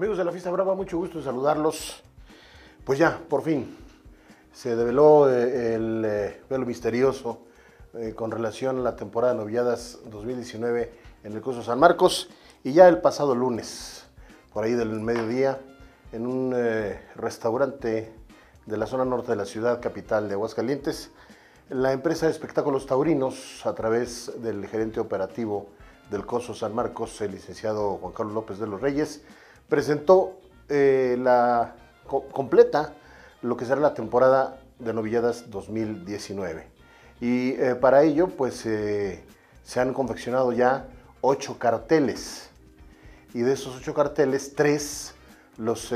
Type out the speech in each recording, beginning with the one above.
Amigos de la Fiesta Brava, mucho gusto en saludarlos. Pues ya, por fin, se develó eh, el eh, velo misterioso eh, con relación a la temporada de noviadas 2019 en el curso San Marcos y ya el pasado lunes, por ahí del mediodía, en un restaurante de la zona norte de la ciudad capital de Aguascalientes, la empresa de espectáculos taurinos, a través del gerente operativo del COSO San Marcos, el licenciado Juan Carlos López de los Reyes, presentó eh, la completa lo que será la temporada de novilladas 2019. Y eh, para ello, pues eh, se han confeccionado ya ocho carteles. Y de esos ocho carteles, tres, los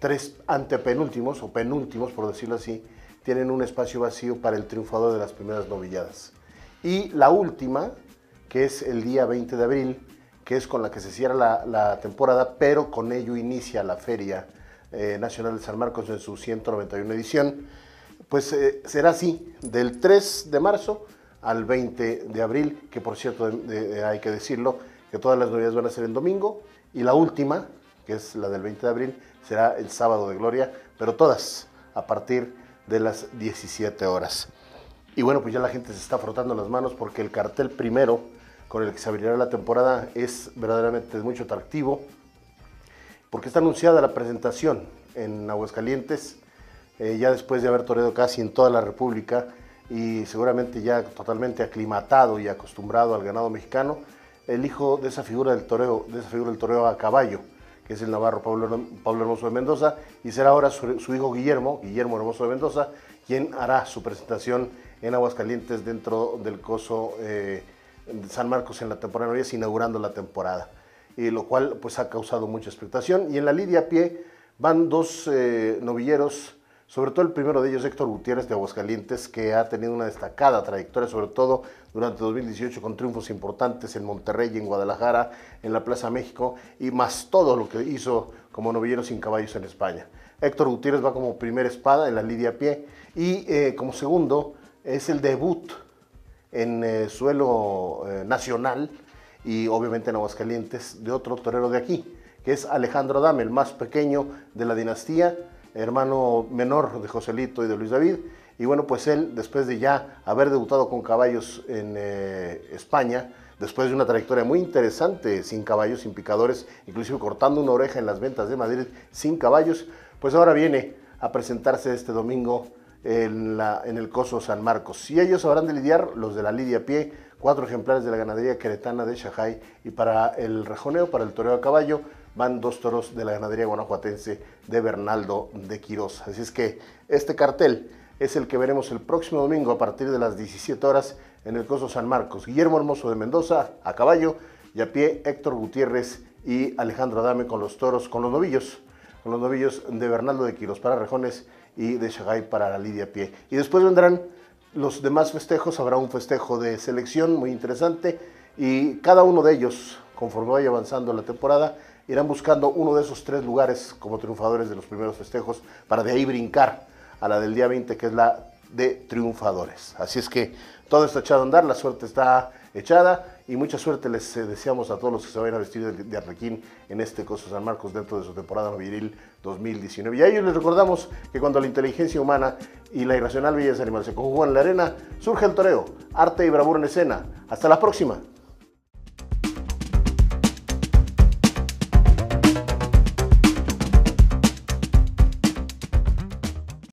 tres antepenúltimos, o penúltimos, por decirlo así, tienen un espacio vacío para el triunfador de las primeras novilladas. Y la última, que es el día 20 de abril, que es con la que se cierra la, temporada, pero con ello inicia la Feria eh, Nacional de San Marcos en su 191 edición. Pues eh, será así, del 3 de marzo al 20 de abril, que por cierto hay que decirlo, que todas las novedades van a ser en domingo, y la última, que es la del 20 de abril, será el sábado de gloria, pero todas a partir de las 17 horas. Y bueno, pues ya la gente se está frotando las manos porque el cartel primero con el que se abrirá la temporada es verdaderamente mucho atractivo, porque está anunciada la presentación en Aguascalientes, eh, ya después de haber toreado casi en toda la República y seguramente ya totalmente aclimatado y acostumbrado al ganado mexicano, el hijo de esa figura del toreo, de esa figura del toreo a caballo, que es el navarro Pablo, Pablo Hermoso de Mendoza, y será ahora su, hijo Guillermo, Guillermo Hermoso de Mendoza, quien hará su presentación en Aguascalientes dentro del coso eh, San Marcos en la temporada de inaugurando la temporada, y lo cual pues ha causado mucha expectación. Y en la lidia a pie van dos eh, novilleros, sobre todo el primero de ellos, Héctor Gutiérrez de Aguascalientes, que ha tenido una destacada trayectoria, sobre todo durante 2018 con triunfos importantes en Monterrey en Guadalajara, en la Plaza México, y más todo lo que hizo como novillero sin caballos en España. Héctor Gutiérrez va como primera espada en la lidia a pie y eh, como segundo es el debut en eh, suelo eh, nacional y obviamente en Aguascalientes de otro torero de aquí, que es Alejandro Dame, el más pequeño de la dinastía, hermano menor de Joselito y de Luis David. Y bueno, pues él, después de ya haber debutado con caballos en eh, España, después de una trayectoria muy interesante, sin caballos, sin picadores, inclusive cortando una oreja en las ventas de Madrid sin caballos, pues ahora viene a presentarse este domingo en, el Coso San Marcos. Y ellos habrán de lidiar, los de la lidia a pie, cuatro ejemplares de la ganadería queretana de Shajay y para el rejoneo, para el toreo a caballo, van dos toros de la ganadería guanajuatense de Bernaldo de Quirós. Así es que este cartel es el que veremos el próximo domingo a partir de las 17 horas en el Coso San Marcos. Guillermo Hermoso de Mendoza a caballo y a pie Héctor Gutiérrez y Alejandro Adame con los toros, con los novillos, con los novillos de Bernaldo de Quirós para rejones y de Shanghai para la Lidia Pie. Y después vendrán los demás festejos, habrá un festejo de selección muy interesante y cada uno de ellos, conforme vaya avanzando la temporada, irán buscando uno de esos tres lugares como triunfadores de los primeros festejos para de ahí brincar a la del día 20 que es la de triunfadores. Así es que todo está echado a andar, la suerte está echada y mucha suerte les eh, deseamos a todos los que se vayan a vestir de, arrequín en este Coso San Marcos dentro de su temporada noviril 2019. Y a ellos les recordamos que cuando la inteligencia humana y la irracional belleza animal se conjugan en la arena, surge el toreo, arte y bravura en escena. Hasta la próxima.